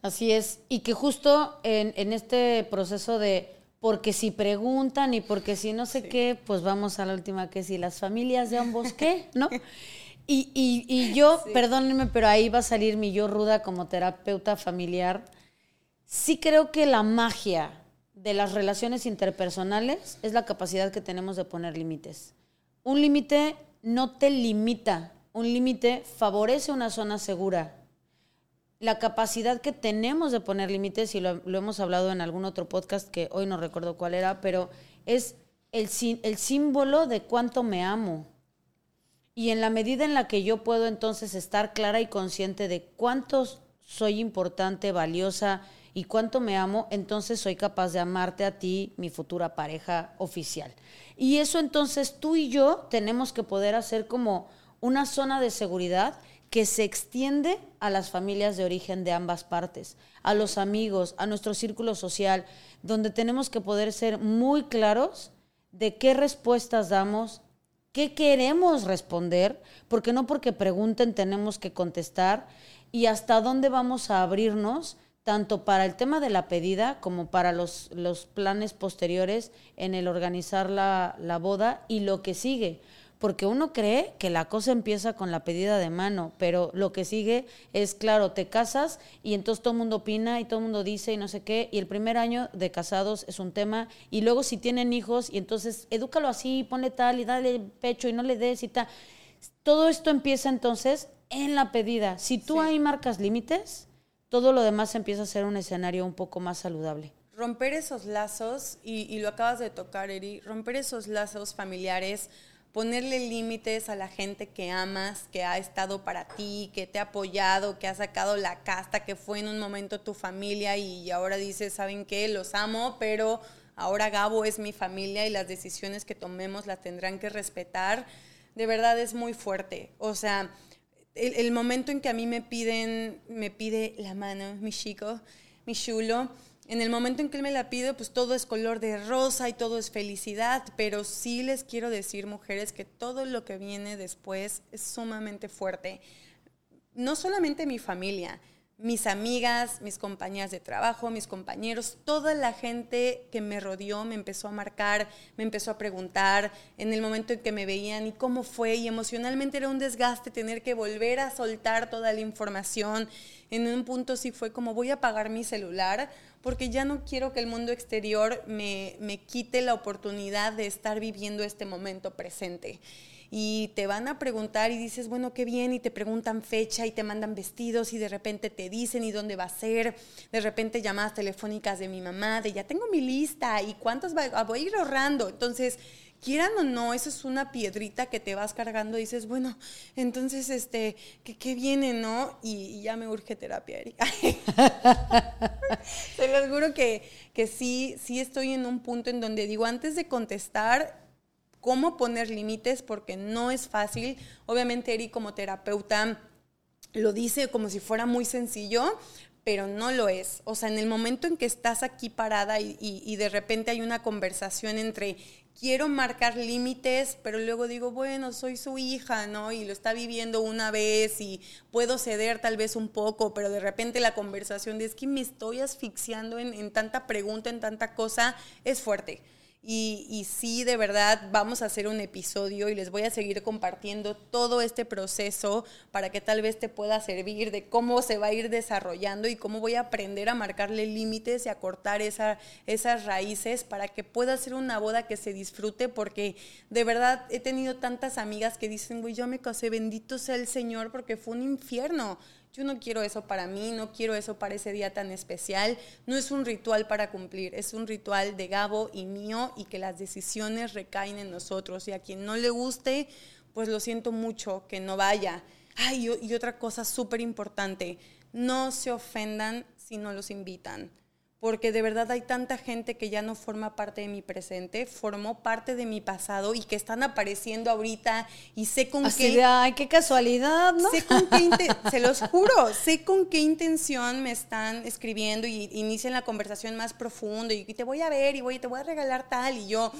Así es, y que justo en, en este proceso de porque si preguntan y porque si no sé qué, pues vamos a la última que si las familias de ambos qué, ¿no? Y, y, y yo, perdónenme, pero ahí va a salir mi yo ruda como terapeuta familiar. Sí creo que la magia de las relaciones interpersonales es la capacidad que tenemos de poner límites. Un límite no te limita, un límite favorece una zona segura. La capacidad que tenemos de poner límites, y lo, lo, hemos hablado en algún otro podcast que hoy no recuerdo cuál era, pero es el, el símbolo de cuánto me amo. Y en la medida en la que yo puedo entonces estar clara y consciente de cuánto soy importante, valiosa, y cuánto me amo, entonces soy capaz de amarte a ti, mi futura pareja oficial. Y eso entonces tú y yo tenemos que poder hacer como una zona de seguridad que se extiende a las familias de origen de ambas partes, a los amigos, a nuestro círculo social, donde tenemos que poder ser muy claros de qué respuestas damos, qué queremos responder, porque no porque pregunten tenemos que contestar. Y hasta dónde vamos a abrirnos tanto para el tema de la pedida como para los, los planes posteriores en el organizar la, la, boda y lo que sigue. Porque uno cree que la cosa empieza con la pedida de mano, pero lo que sigue es, claro, te casas y entonces todo el mundo opina y todo el mundo dice y no sé qué, y el primer año de casados es un tema, y luego si tienen hijos, y entonces edúcalo así, ponle tal y dale pecho y no le des y tal. Todo esto empieza entonces en la pedida. Si tú sí. ahí marcas límites, todo lo demás empieza a ser un escenario un poco más saludable. Romper esos lazos, y, y lo acabas de tocar, Eri, romper esos lazos familiares, ponerle límites a la gente que amas, que ha estado para ti, que te ha apoyado, que ha sacado la casta, que fue en un momento tu familia y ahora dices, ¿saben qué? Los amo, pero ahora Gabo es mi familia y las decisiones que tomemos las tendrán que respetar. De verdad es muy fuerte. O sea, el, el, momento en que a mí me piden, me pide la mano, mi chico, mi chulo, en el momento en que él me la pide, pues todo es color de rosa y todo es felicidad, pero sí les quiero decir, mujeres, que todo lo que viene después es sumamente fuerte. No solamente mi familia, mis amigas, mis compañeras de trabajo, mis compañeros, toda la gente que me rodeó me empezó a marcar, me empezó a preguntar en el momento en que me veían y cómo fue y emocionalmente era un desgaste tener que volver a soltar toda la información. En un punto sí fue como voy a apagar mi celular porque ya no quiero que el mundo exterior me, me quite la oportunidad de estar viviendo este momento presente y te van a preguntar y dices, bueno, qué bien, y te preguntan fecha y te mandan vestidos y de repente te dicen y dónde va a ser, de repente llamadas telefónicas de mi mamá, de ya tengo mi lista y cuántos va, voy a ir ahorrando. Entonces, quieran o no, eso es una piedrita que te vas cargando y dices, bueno, entonces, este, ¿qué, qué viene, no? Y, y, ya me urge terapia, Erika. Te lo juro que, que sí, sí estoy en un punto en donde digo, antes de contestar, cómo poner límites porque no es fácil. Obviamente Eri como terapeuta lo dice como si fuera muy sencillo, pero no lo es. O sea, en el momento en que estás aquí parada y, de repente hay una conversación entre quiero marcar límites, pero luego digo, bueno, soy su hija, ¿no? Y lo está viviendo una vez y puedo ceder tal vez un poco, pero de repente la conversación de es que me estoy asfixiando en tanta pregunta, en tanta cosa, es fuerte. Y, sí, de verdad, vamos a hacer un episodio y les voy a seguir compartiendo todo este proceso para que tal vez te pueda servir de cómo se va a ir desarrollando y cómo voy a aprender a marcarle límites y a cortar esa, esas raíces para que pueda ser una boda que se disfrute, porque de verdad he tenido tantas amigas que dicen, güey, yo me casé, bendito sea el Señor, porque fue un infierno yo no quiero eso para mí, no quiero eso para ese día tan especial. No es un ritual para cumplir, es un ritual de Gabo y mío y que las decisiones recaen en nosotros. Y a quien no le guste, pues lo siento mucho, que no vaya. Ay, y otra cosa súper importante, no se ofendan si no los invitan porque de verdad hay tanta gente que ya no forma parte de mi presente, formó parte de mi pasado y que están apareciendo ahorita y sé con Así qué... de, ay, qué casualidad, ¿no? Sé con qué se los juro, sé con qué intención me están escribiendo y inician la conversación más profundo y te voy a ver y voy, te voy a regalar tal y yo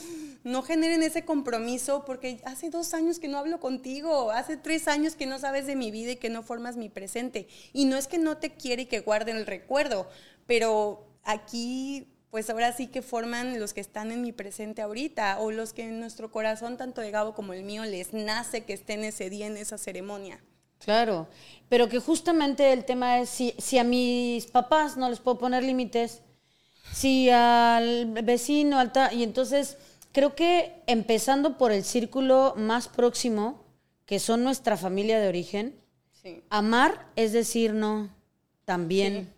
no generen ese compromiso porque hace dos años que no hablo contigo, hace tres años que no sabes de mi vida y que no formas mi presente. Y no es que no te quiere y que guarden el recuerdo, pero aquí pues ahora sí que forman los que están en mi presente ahorita o los que en nuestro corazón, tanto de Gabo como el mío, les nace que estén ese día en esa ceremonia. Claro, pero que justamente el tema es si, si a mis papás no les puedo poner límites, si al vecino, al y entonces creo que empezando por el círculo más próximo, que son nuestra familia de origen, Sí. amar es decir no también.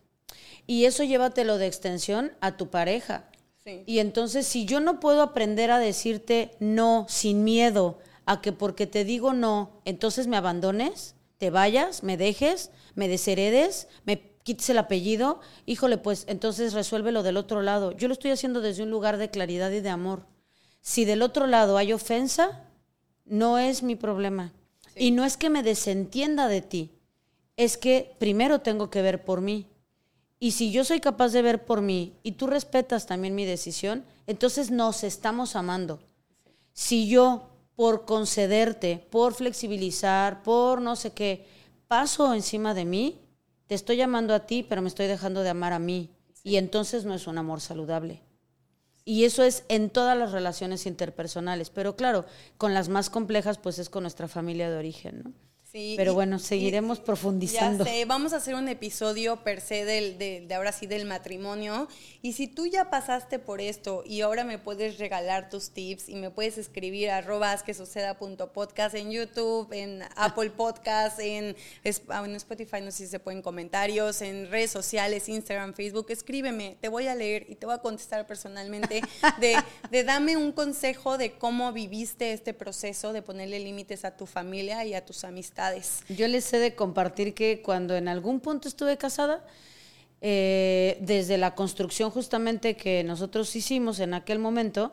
Y eso llévatelo de extensión a tu pareja. Sí. Y entonces, si yo no puedo aprender a decirte no sin miedo a que porque te digo no, entonces me abandones, te vayas, me dejes, me desheredes, me quites el apellido, híjole, pues entonces resuélvelo del otro lado. Yo lo estoy haciendo desde un lugar de claridad y de amor. Si del otro lado hay ofensa, no es mi problema. Y no es que me desentienda de ti, es que primero tengo que ver por mí. Y si yo soy capaz de ver por mí y tú respetas también mi decisión, entonces nos estamos amando. Si yo, por concederte, por flexibilizar, por no sé qué, paso encima de mí, te estoy amando a ti, pero me estoy dejando de amar a mí. Y entonces no es un amor saludable. Y eso es en todas las relaciones interpersonales. Pero claro, con las más complejas, pues es con nuestra familia de origen, ¿no? Sí, Pero y- bueno, y- seguiremos profundizando. Ya sé, vamos a hacer un episodio per se del, de, de ahora sí del matrimonio. Y si tú ya pasaste por esto y ahora me puedes regalar tus tips y me puedes escribir a podcast en YouTube, en Apple Podcast, en, ah, en Spotify, no sé si se pueden comentarios, en redes sociales, Instagram, Facebook, escríbeme, te voy a leer y te voy a contestar personalmente de, de dame un consejo de cómo viviste este proceso de ponerle límites a tu familia y a tus amistades. Yo les he de compartir que cuando en algún punto estuve casada, eh, desde la construcción justamente que nosotros hicimos en aquel momento,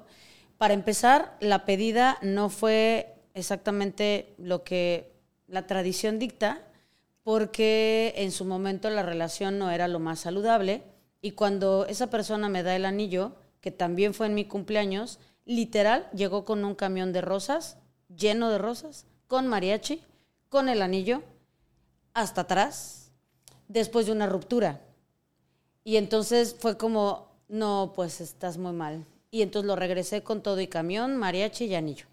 para empezar, la pedida no fue exactamente lo que la tradición dicta, porque en su momento la relación no era lo más saludable. Y cuando esa persona me da el anillo, que también fue en mi cumpleaños, literal llegó con un camión de rosas, lleno de rosas, con mariachi, con el anillo, hasta atrás, después de una ruptura. Y entonces fue como, no, pues estás muy mal. Y entonces lo regresé con todo y camión, mariachi y anillo.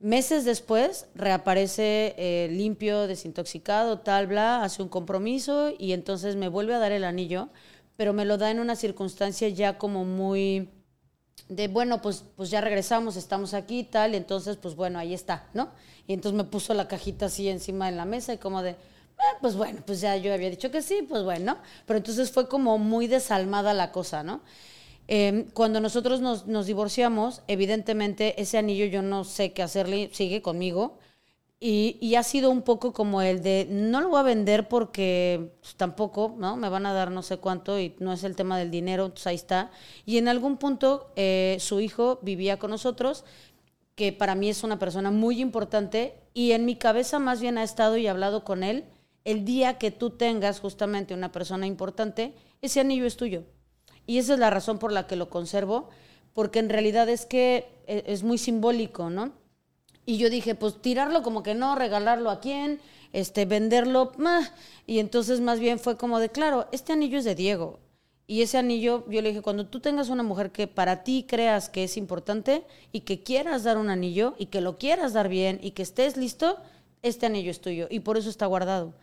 Meses después reaparece eh, limpio, desintoxicado, tal, bla, hace un compromiso y entonces me vuelve a dar el anillo, pero me lo da en una circunstancia ya como muy de, bueno, pues, pues ya regresamos, estamos aquí, tal, entonces, pues bueno, ahí está, ¿no? Y entonces me puso la cajita así encima de la mesa y como de, "Ah, pues bueno, pues ya yo había dicho que sí, pues bueno, pero entonces fue como muy desalmada la cosa, ¿no? Eh, cuando nosotros nos, nos divorciamos, evidentemente ese anillo yo no sé qué hacerle, sigue conmigo. Y, y ha sido un poco como el de, no lo voy a vender porque pues, tampoco, ¿no? Me van a dar no sé cuánto y no es el tema del dinero, entonces ahí está. Y en algún punto eh, su hijo vivía con nosotros, que para mí es una persona muy importante y en mi cabeza más bien ha estado y hablado con él, el día que tú tengas justamente una persona importante, ese anillo es tuyo. Y esa es la razón por la que lo conservo, porque en realidad es que e- es muy simbólico, ¿no? Y yo dije, pues tirarlo como que no, regalarlo a quién, este, venderlo, mah. y entonces más bien fue como de, claro, este anillo es de Diego. Y ese anillo, yo le dije, cuando tú tengas una mujer que para ti creas que es importante y que quieras dar un anillo y que lo quieras dar bien y que estés listo, este anillo es tuyo y por eso está guardado.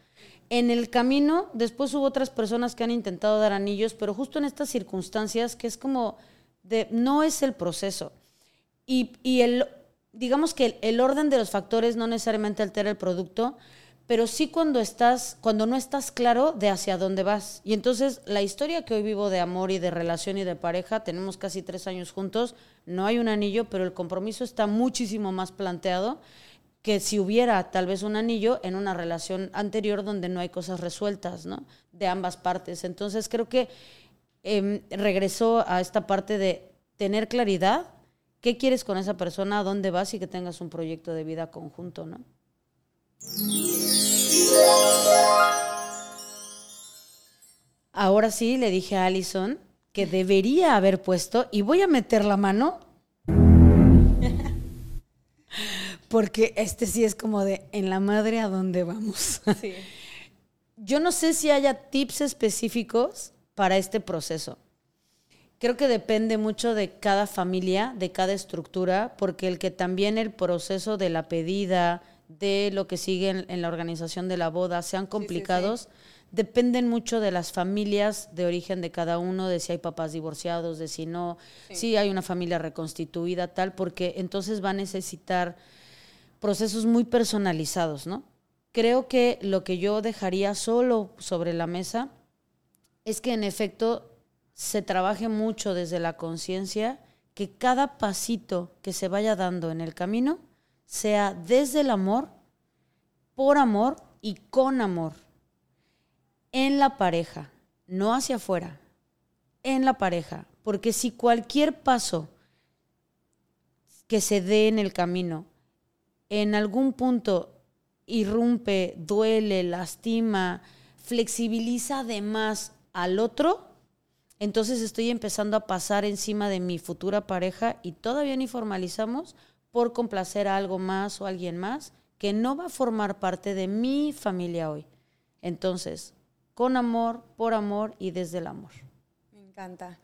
En el camino, después hubo otras personas que han intentado dar anillos, pero justo en estas circunstancias que es como no es el proceso. Y, digamos que el orden de los factores no necesariamente altera el producto, pero sí cuando estás, cuando no estás claro de hacia dónde vas. Y entonces la historia que hoy vivo de amor y de relación y de pareja, tenemos casi tres años juntos, no hay un anillo, pero el compromiso está muchísimo más planteado que si hubiera tal vez un anillo en una relación anterior donde no hay cosas resueltas, ¿no? De ambas partes. Entonces creo que em, regresó a esta parte de tener claridad, qué quieres con esa persona, a dónde vas y que tengas un proyecto de vida conjunto, ¿no? Ahora sí le dije a Allison que debería haber puesto, y voy a meter la mano, porque este sí es como de en la madre a dónde vamos. Yo no sé si haya tips específicos para este proceso. Creo que depende mucho de cada familia, de cada estructura, porque el que también el proceso de la pedida, de lo que sigue en, la organización de la boda, sean complicados, dependen mucho de las familias de origen de cada uno, de si hay papás divorciados, de si no, si hay una familia reconstituida, tal, porque entonces va a necesitar procesos muy personalizados, ¿no? Creo que lo que yo dejaría solo sobre la mesa es que en efecto se trabaje mucho desde la conciencia, que cada pasito que se vaya dando en el camino sea desde el amor, por amor y con amor, en la pareja, no hacia afuera, en la pareja, porque si cualquier paso que se dé en el camino en algún punto irrumpe, duele, lastima, flexibiliza además al otro, entonces estoy empezando a pasar encima de mi futura pareja y todavía ni formalizamos por complacer a algo más o a alguien más que no va a formar parte de mi familia hoy. Entonces, con amor, por amor y desde el amor. Me encanta.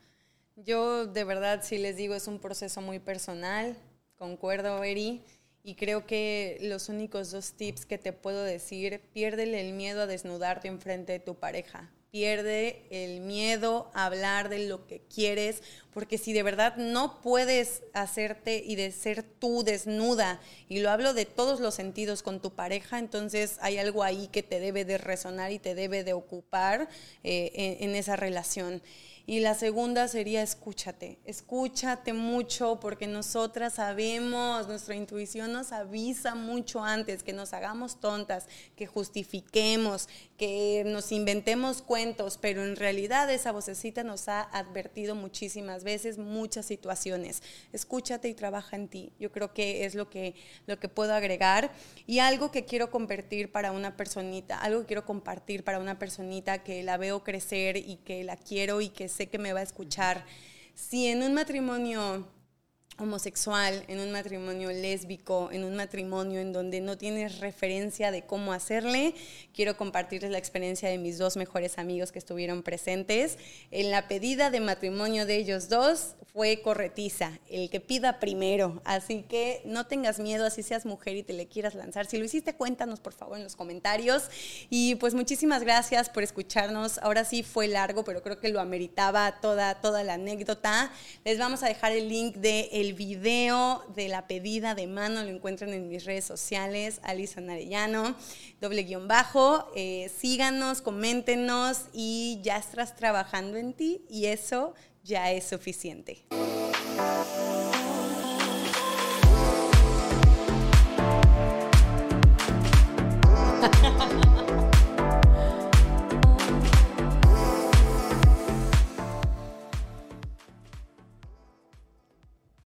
Yo de verdad, si les digo, es un proceso muy personal, concuerdo, Eri, y creo que los únicos dos tips que te puedo decir, piérdele el miedo a desnudarte enfrente de tu pareja pierde el miedo a hablar de lo que quieres, porque si de verdad no puedes hacerte y de ser tú desnuda, y lo hablo de todos los sentidos con tu pareja, entonces hay algo ahí que te debe de resonar y te debe de ocupar eh, en esa relación. Y la segunda sería escúchate, escúchate mucho porque nosotras sabemos, nuestra intuición nos avisa mucho antes que nos hagamos tontas, que justifiquemos, que nos inventemos cuentos, pero en realidad esa vocecita nos ha advertido muchísimas veces muchas situaciones. Escúchate y trabaja en ti. Yo creo que es lo que, lo que puedo agregar. Y algo que quiero convertir para una personita, algo que quiero compartir para una personita que la veo crecer y que la quiero y que sé que me va a escuchar. Si en un matrimonio homosexual, en un matrimonio lésbico, en un matrimonio en donde no tienes referencia de cómo hacerle, quiero compartirles la experiencia de mis dos mejores amigos que estuvieron presentes. En la pedida de matrimonio de ellos dos fue corretiza, el que pida primero. Así que no tengas miedo, así seas mujer y te le quieras lanzar. Si lo hiciste, cuéntanos por favor en los comentarios. Y pues muchísimas gracias por escucharnos. Ahora sí fue largo, pero creo que lo ameritaba toda, toda la anécdota. Les vamos a dejar el link de el video de la pedida de mano lo encuentran en mis redes sociales, Alison Arellano, doble guion bajo. Eh, síganos, coméntenos y ya estás trabajando en ti y eso ya es suficiente.